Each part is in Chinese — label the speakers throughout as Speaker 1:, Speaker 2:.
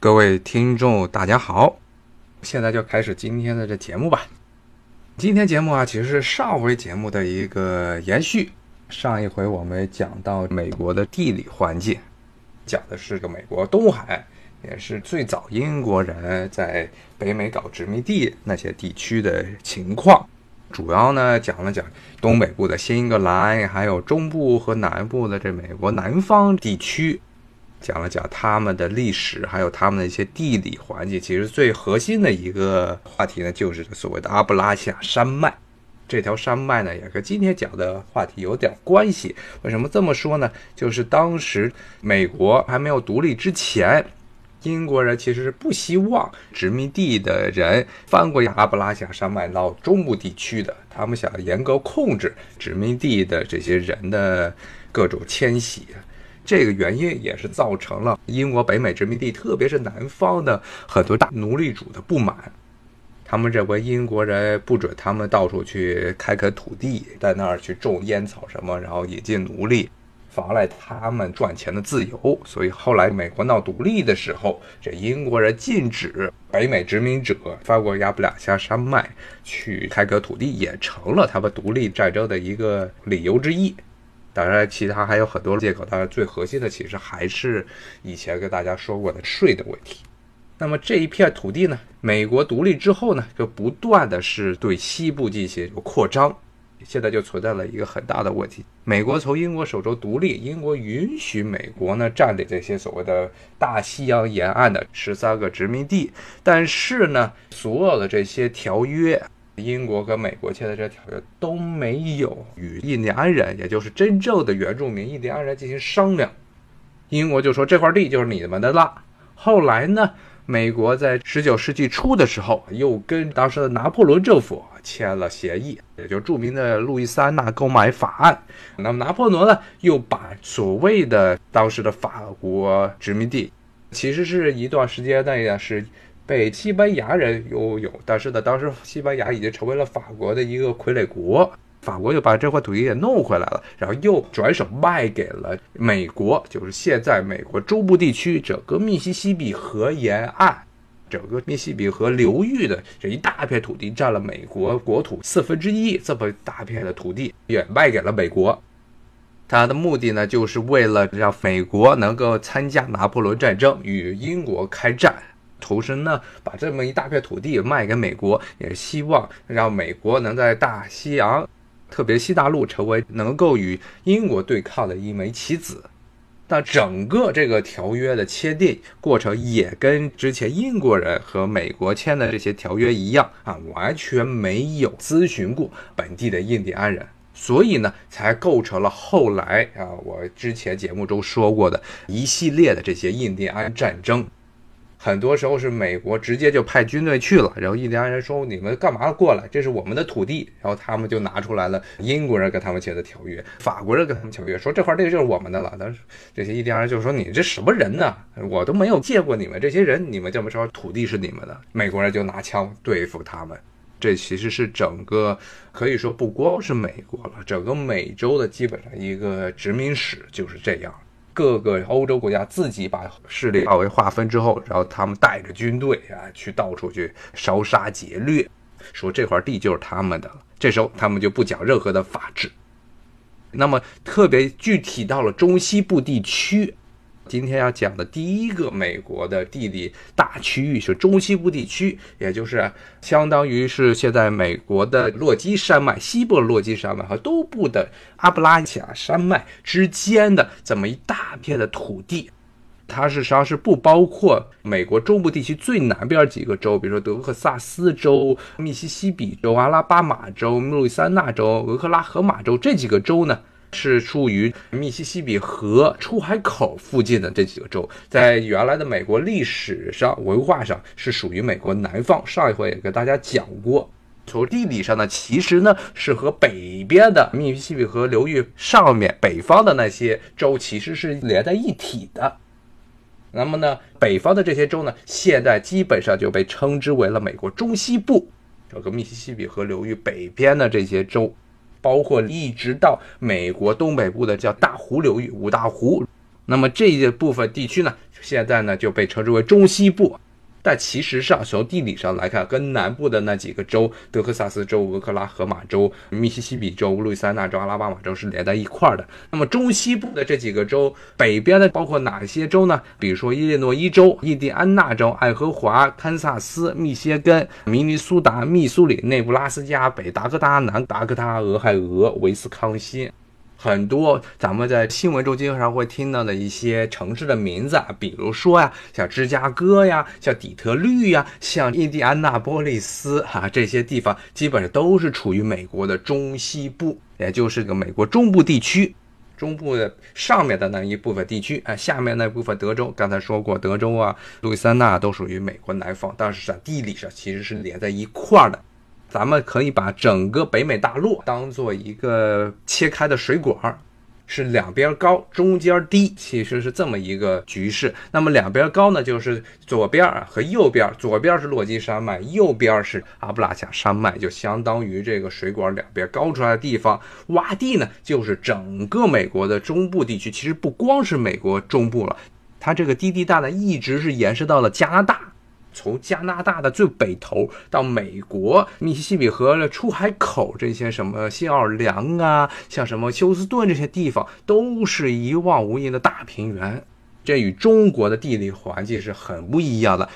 Speaker 1: 各位听众，大家好！现在就开始今天的这节目吧。今天节目啊，其实是上回节目的一个延续。上一回我们讲到美国的地理环境，讲的是个美国东海，也是最早英国人在北美搞殖民地那些地区的情况。主要呢讲了讲东北部的新英格兰，还有中部和南部的这美国南方地区。讲了讲他们的历史，还有他们的一些地理环境。其实最核心的一个话题呢，就是所谓的阿布拉契亚山脉。这条山脉呢，也跟今天讲的话题有点关系。为什么这么说呢？就是当时美国还没有独立之前，英国人其实是不希望殖民地的人翻过阿布拉契亚山脉到中部地区的。他们想严格控制殖民地的这些人的各种迁徙。这个原因也是造成了英国北美殖民地，特别是南方的很多大奴隶主的不满。他们认为英国人不准他们到处去开垦土地，在那儿去种烟草什么，然后引进奴隶，妨碍他们赚钱的自由。所以后来美国闹独立的时候，这英国人禁止北美殖民者翻过亚布拉加山脉去开垦土地，也成了他们独立战争的一个理由之一。当然，其他还有很多借口。当然，最核心的其实还是以前跟大家说过的税的问题。那么这一片土地呢，美国独立之后呢，就不断的是对西部进行扩张。现在就存在了一个很大的问题：美国从英国手中独立，英国允许美国呢占领这些所谓的大西洋沿岸的十三个殖民地，但是呢，所有的这些条约。英国跟美国签的这条约都没有与印第安人，也就是真正的原住民印第安人进行商量。英国就说这块地就是你们的了。后来呢，美国在十九世纪初的时候，又跟当时的拿破仑政府签了协议，也就著名的路易斯安那购买法案。那么拿破仑呢，又把所谓的当时的法国殖民地，其实是一段时间内呢是。被西班牙人拥有，但是呢，当时西班牙已经成为了法国的一个傀儡国，法国就把这块土地也弄回来了，然后又转手卖给了美国，就是现在美国中部地区整个密西西比河沿岸，整个密西西比河流域的这一大片土地，占了美国国土四分之一，这么大片的土地也卖给了美国，他的目的呢，就是为了让美国能够参加拿破仑战争，与英国开战。投身呢，把这么一大片土地卖给美国，也希望让美国能在大西洋，特别西大陆成为能够与英国对抗的一枚棋子。但整个这个条约的签订过程也跟之前英国人和美国签的这些条约一样啊，完全没有咨询过本地的印第安人，所以呢，才构成了后来啊，我之前节目中说过的一系列的这些印第安战争。很多时候是美国直接就派军队去了，然后印第安人说：“你们干嘛过来？这是我们的土地。”然后他们就拿出来了英国人跟他们签的条约，法国人跟他们条约，说这块地就是我们的了。但是这些印第安人就说：“你这什么人呢？我都没有见过你们这些人，你们这么说土地是你们的？”美国人就拿枪对付他们。这其实是整个可以说不光是美国了，整个美洲的基本上一个殖民史就是这样。各个欧洲国家自己把势力范围划分之后，然后他们带着军队啊，去到处去烧杀劫掠，说这块地就是他们的了。这时候他们就不讲任何的法治。那么特别具体到了中西部地区。今天要讲的第一个美国的地理大区域是中西部地区，也就是相当于是现在美国的落基山脉西部的落基山脉和东部的阿布拉契亚山脉之间的这么一大片的土地。它实际上是不包括美国中部地区最南边几个州，比如说德克萨斯州、密西西比州、阿拉巴马州、路易斯安那州、俄克拉荷马州这几个州呢。是处于密西西比河出海口附近的这几个州，在原来的美国历史上、文化上是属于美国南方。上一回也跟大家讲过，从地理上呢，其实呢是和北边的密西西比河流域上面北方的那些州其实是连在一起的。那么呢，北方的这些州呢，现在基本上就被称之为了美国中西部，这个密西西比河流域北边的这些州。包括一直到美国东北部的叫大湖流域五大湖，那么这一部分地区呢，现在呢就被称之为中西部。但其实上，从地理上来看，跟南部的那几个州——德克萨斯州、俄克拉荷马州、密西西比州、路易斯安那州、阿拉巴马州——是连在一块儿的。那么中西部的这几个州，北边的包括哪些州呢？比如说伊利诺伊州、印第安纳州、爱荷华、堪萨斯、密歇根、明尼苏达、密苏里、内布拉斯加、北达科他、南达科他、俄亥俄、威斯康星。很多咱们在新闻中经常会听到的一些城市的名字啊，比如说呀，像芝加哥呀，像底特律呀，像印第安纳波利斯哈，这些地方基本上都是处于美国的中西部，也就是个美国中部地区，中部的上面的那一部分地区啊，下面那部分德州，刚才说过，德州啊，路易斯安那都属于美国南方，但是在地理上其实是连在一块儿的。咱们可以把整个北美大陆当做一个切开的水管儿，是两边高，中间低，其实是这么一个局势。那么两边高呢，就是左边和右边，左边是落基山脉，右边是阿布拉恰山脉，就相当于这个水管两边高出来的地方。洼地呢，就是整个美国的中部地区。其实不光是美国中部了，它这个低地带呢，一直是延伸到了加拿大。从加拿大的最北头到美国密西西比河的出海口，这些什么新奥尔良啊，像什么休斯顿这些地方，都是一望无垠的大平原。这与中国的地理环境是很不一样的。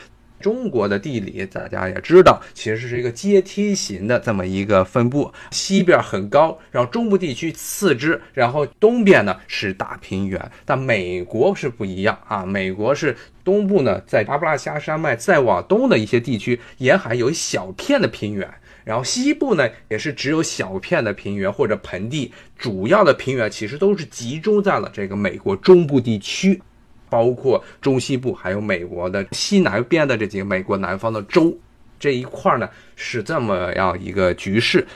Speaker 1: 中国的地理大家也知道，其实是一个阶梯型的这么一个分布，西边很高，然后中部地区次之，然后东边呢是大平原。但美国是不一样啊，美国是东部呢，在阿布拉加山脉再往东的一些地区沿海有一小片的平原，然后西部呢也是只有小片的平原或者盆地，主要的平原其实都是集中在了这个美国中部地区。包括中西部，还有美国的西南边的这几个美国南方的州，这一块呢是这么样一个局势，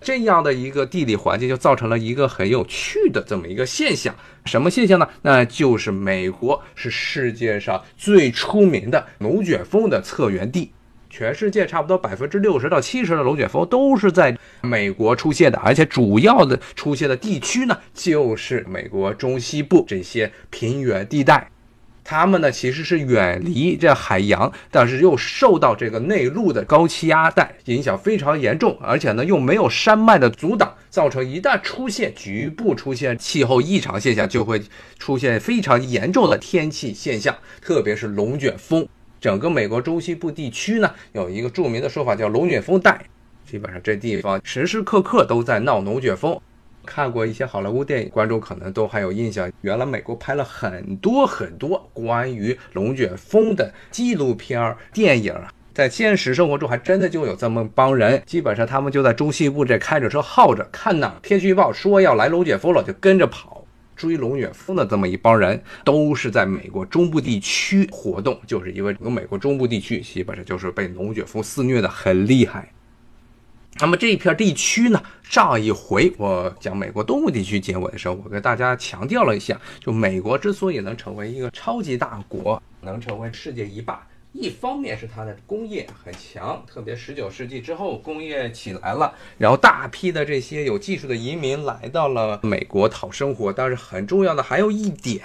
Speaker 1: 这样的一个地理环境就造成了一个很有趣的这么一个现象。什么现象呢？那就是美国是世界上最出名的龙卷风的策源地。全世界差不多百分之六十到七十的龙卷风都是在美国出现的，而且主要的出现的地区呢，就是美国中西部这些平原地带。它们呢其实是远离这海洋，但是又受到这个内陆的高气压带影响非常严重，而且呢又没有山脉的阻挡，造成一旦出现局部出现气候异常现象，就会出现非常严重的天气现象，特别是龙卷风。整个美国中西部地区呢，有一个著名的说法叫“龙卷风带”，基本上这地方时时刻刻都在闹龙卷风。看过一些好莱坞电影，观众可能都还有印象，原来美国拍了很多很多关于龙卷风的纪录片电影。在现实生活中，还真的就有这么帮人，基本上他们就在中西部这开着车耗着，看哪天气预报说要来龙卷风了，就跟着跑。追龙卷风的这么一帮人，都是在美国中部地区活动，就是因为整个美国中部地区基本上就是被龙卷风肆虐的很厉害。那么这一片地区呢，上一回我讲美国东部地区结尾的时候，我跟大家强调了一下，就美国之所以能成为一个超级大国，能成为世界一霸。一方面是它的工业很强，特别十九世纪之后工业起来了，然后大批的这些有技术的移民来到了美国讨生活。但是很重要的还有一点，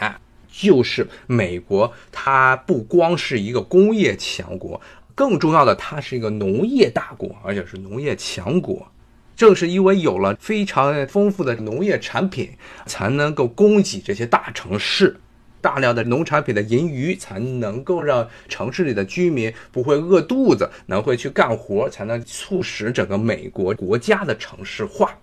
Speaker 1: 就是美国它不光是一个工业强国，更重要的它是一个农业大国，而且是农业强国。正是因为有了非常丰富的农业产品，才能够供给这些大城市。大量的农产品的盈余才能够让城市里的居民不会饿肚子，能会去干活，才能促使整个美国国家的城市化。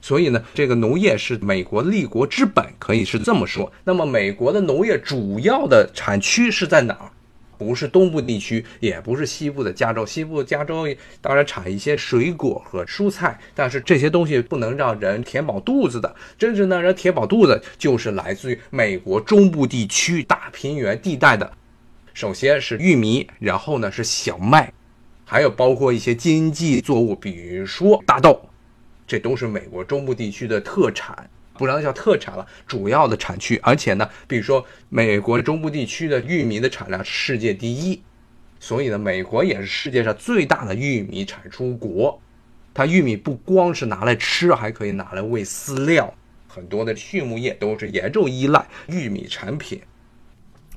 Speaker 1: 所以呢，这个农业是美国立国之本，可以是这么说。那么，美国的农业主要的产区是在哪儿？不是东部地区，也不是西部的加州。西部加州当然产一些水果和蔬菜，但是这些东西不能让人填饱肚子的。真正让人填饱肚子，就是来自于美国中部地区大平原地带的。首先是玉米，然后呢是小麦，还有包括一些经济作物，比如说大豆，这都是美国中部地区的特产。不让叫特产了，主要的产区，而且呢，比如说美国中部地区的玉米的产量是世界第一，所以呢，美国也是世界上最大的玉米产出国。它玉米不光是拿来吃，还可以拿来喂饲料，很多的畜牧业都是严重依赖玉米产品。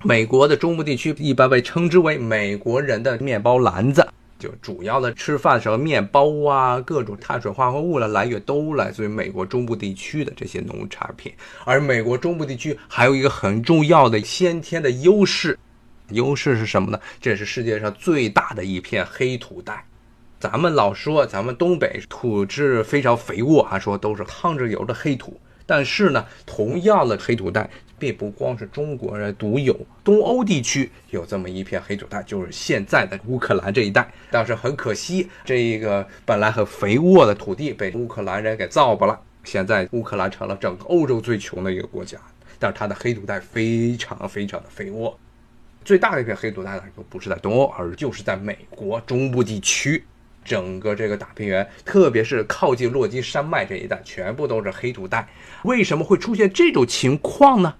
Speaker 1: 美国的中部地区一般被称之为美国人的面包篮子，就主要的吃饭时候面包啊，各种碳水化合物的来源都来自于美国中部地区的这些农产品。而美国中部地区还有一个很重要的先天的优势，优势是什么呢？这是世界上最大的一片黑土带。咱们老说咱们东北土质非常肥沃，还说都是趟着油的黑土。但是呢，同样的黑土带并不光是中国人独有，东欧地区有这么一片黑土带，就是现在的乌克兰这一带。但是很可惜，这一个本来很肥沃的土地被乌克兰人给造不了。现在乌克兰成了整个欧洲最穷的一个国家，但是它的黑土带非常非常的肥沃。最大的一片黑土带呢，就不是在东欧，而就是在美国中部地区。整个这个大平原，特别是靠近落基山脉这一带，全部都是黑土带。为什么会出现这种情况呢？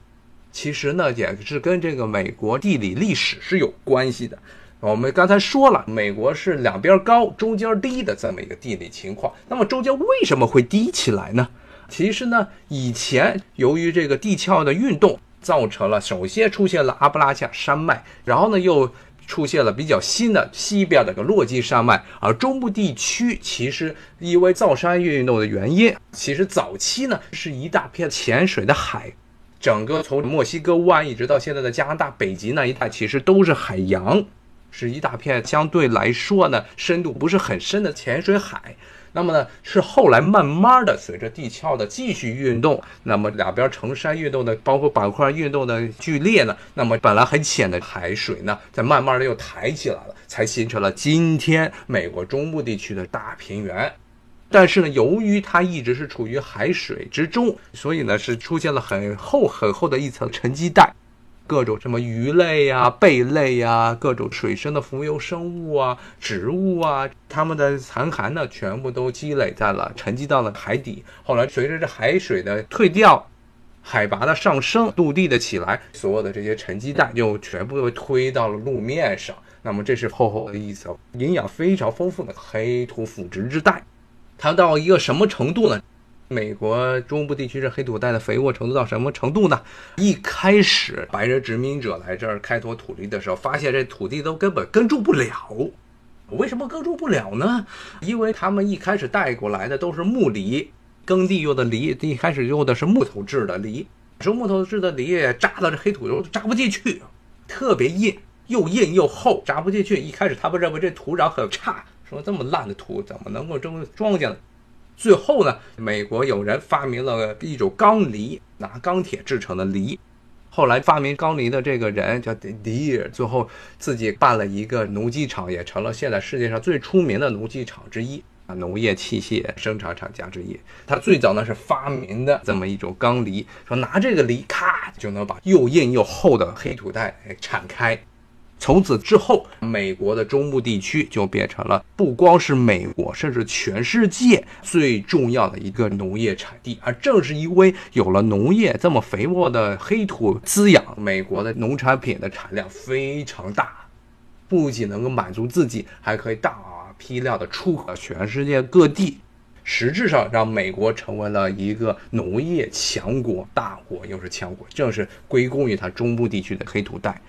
Speaker 1: 其实呢，也是跟这个美国地理历史是有关系的。我们刚才说了，美国是两边高、中间低的这么一个地理情况。那么中间为什么会低起来呢？其实呢，以前由于这个地壳的运动，造成了首先出现了阿布拉恰山脉，然后呢又。出现了比较新的西边的个落基山脉，而中部地区其实因为造山运动的原因，其实早期呢是一大片浅水的海，整个从墨西哥湾一直到现在的加拿大北极那一带，其实都是海洋，是一大片相对来说呢深度不是很深的浅水海。那么呢，是后来慢慢的随着地壳的继续运动，那么两边成山运动的，包括板块运动的剧烈呢，那么本来很浅的海水呢，在慢慢的又抬起来了，才形成了今天美国中部地区的大平原。但是呢，由于它一直是处于海水之中，所以呢是出现了很厚很厚的一层沉积带。各种什么鱼类呀、贝类呀、各种水生的浮游生物啊、植物啊，它们的残骸呢，全部都积累在了、沉积到了海底。后来随着这海水的退掉，海拔的上升，陆地的起来，所有的这些沉积带就全部被推到了路面上。那么这是厚厚的一层营养非常丰富的黑土腐殖之带。它到一个什么程度呢？美国中部地区这黑土带的肥沃程度到什么程度呢？一开始白人殖民者来这儿开拓土地的时候，发现这土地都根本耕种不了。为什么耕种不了呢？因为他们一开始带过来的都是木犁，耕地用的犁，一开始用的是木头制的犁，说木头制的犁扎到这黑土中扎不进去，特别硬，又硬又厚，扎不进去。一开始他们认为这土壤很差，说这么烂的土怎么能够种庄稼呢？最后呢，美国有人发明了一种钢犁，拿钢铁制成的犁。后来发明钢犁的这个人叫迪尔，最后自己办了一个农机厂，也成了现在世界上最出名的农机厂之一啊，农业器械生产厂家之一。他最早呢是发明的这么一种钢犁，说拿这个犁，咔就能把又硬又厚的黑土带铲开。从此之后，美国的中部地区就变成了不光是美国，甚至全世界最重要的一个农业产地。而正是因为有了农业这么肥沃的黑土滋养，美国的农产品的产量非常大，不仅能够满足自己，还可以大批量的出口全世界各地，实质上让美国成为了一个农业强国，大国又是强国，正是归功于它中部地区的黑土带。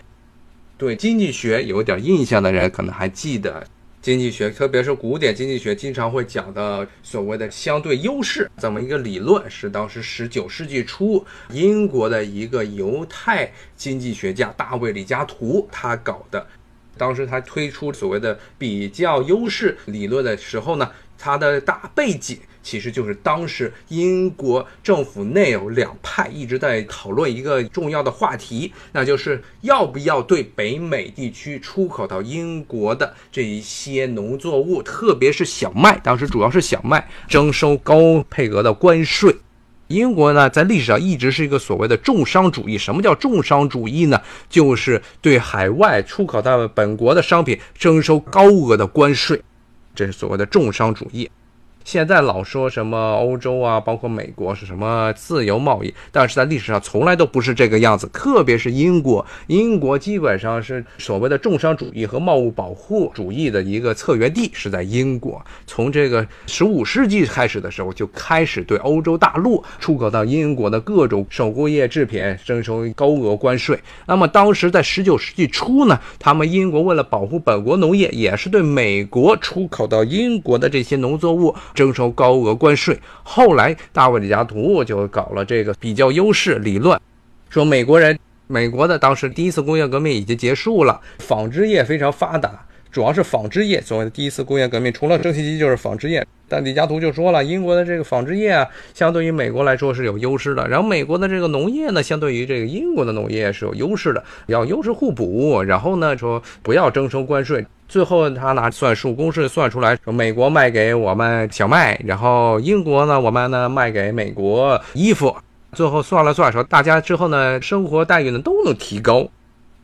Speaker 1: 对经济学有点印象的人，可能还记得经济学，特别是古典经济学经常会讲的所谓的相对优势这么一个理论，是当时十九世纪初英国的一个犹太经济学家大卫李嘉图他搞的。当时他推出所谓的比较优势理论的时候呢，他的大背景。其实就是当时英国政府内有两派一直在讨论一个重要的话题，那就是要不要对北美地区出口到英国的这一些农作物，特别是小麦，当时主要是小麦，征收高配额的关税。英国呢，在历史上一直是一个所谓的重商主义。什么叫重商主义呢？就是对海外出口到本国的商品征收高额的关税，这是所谓的重商主义。现在老说什么欧洲啊，包括美国是什么自由贸易，但是在历史上从来都不是这个样子。特别是英国，英国基本上是所谓的重商主义和贸易保护主义的一个策源地，是在英国。从这个十五世纪开始的时候，就开始对欧洲大陆出口到英国的各种手工业制品征收高额关税。那么当时在十九世纪初呢，他们英国为了保护本国农业，也是对美国出口到英国的这些农作物。征收高额关税，后来大卫李嘉图就搞了这个比较优势理论，说美国人，美国的当时第一次工业革命已经结束了，纺织业非常发达，主要是纺织业。所谓的第一次工业革命，除了蒸汽机就是纺织业。但李嘉图就说了，英国的这个纺织业啊，相对于美国来说是有优势的。然后美国的这个农业呢，相对于这个英国的农业是有优势的，要优势互补。然后呢，说不要征收关税。最后他拿算术公式算出来，说美国卖给我们小麦，然后英国呢，我们呢卖给美国衣服。最后算了算，说大家之后呢，生活待遇呢都能提高，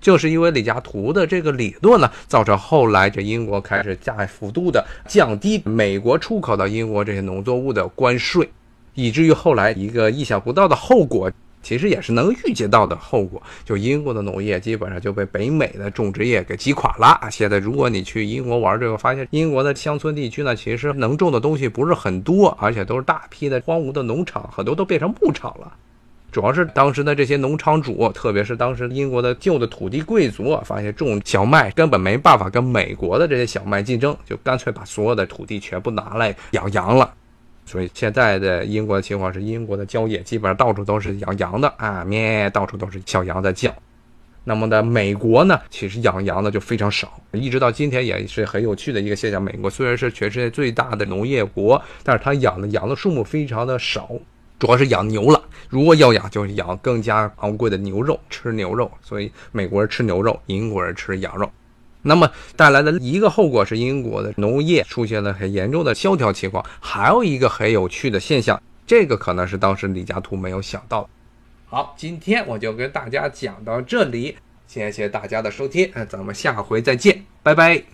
Speaker 1: 就是因为李嘉图的这个理论呢，造成后来这英国开始大幅度的降低美国出口到英国这些农作物的关税，以至于后来一个意想不到的后果。其实也是能预见到的后果，就英国的农业基本上就被北美的种植业给击垮了啊。现在如果你去英国玩，这个发现英国的乡村地区呢，其实能种的东西不是很多，而且都是大批的荒芜的农场，很多都变成牧场了。主要是当时的这些农场主，特别是当时英国的旧的土地贵族，发现种小麦根本没办法跟美国的这些小麦竞争，就干脆把所有的土地全部拿来养羊了。所以现在的英国的情况是，英国的郊野基本上到处都是养羊的啊，咩，到处都是小羊在叫。那么呢，美国呢，其实养羊的就非常少，一直到今天也是很有趣的一个现象。美国虽然是全世界最大的农业国，但是它养的羊的数目非常的少，主要是养牛了。如果要养，就是养更加昂贵的牛肉，吃牛肉。所以美国人吃牛肉，英国人吃羊肉。那么带来的一个后果是，英国的农业出现了很严重的萧条情况。还有一个很有趣的现象，这个可能是当时李嘉图没有想到。好，今天我就跟大家讲到这里，谢谢大家的收听，咱们下回再见，拜拜。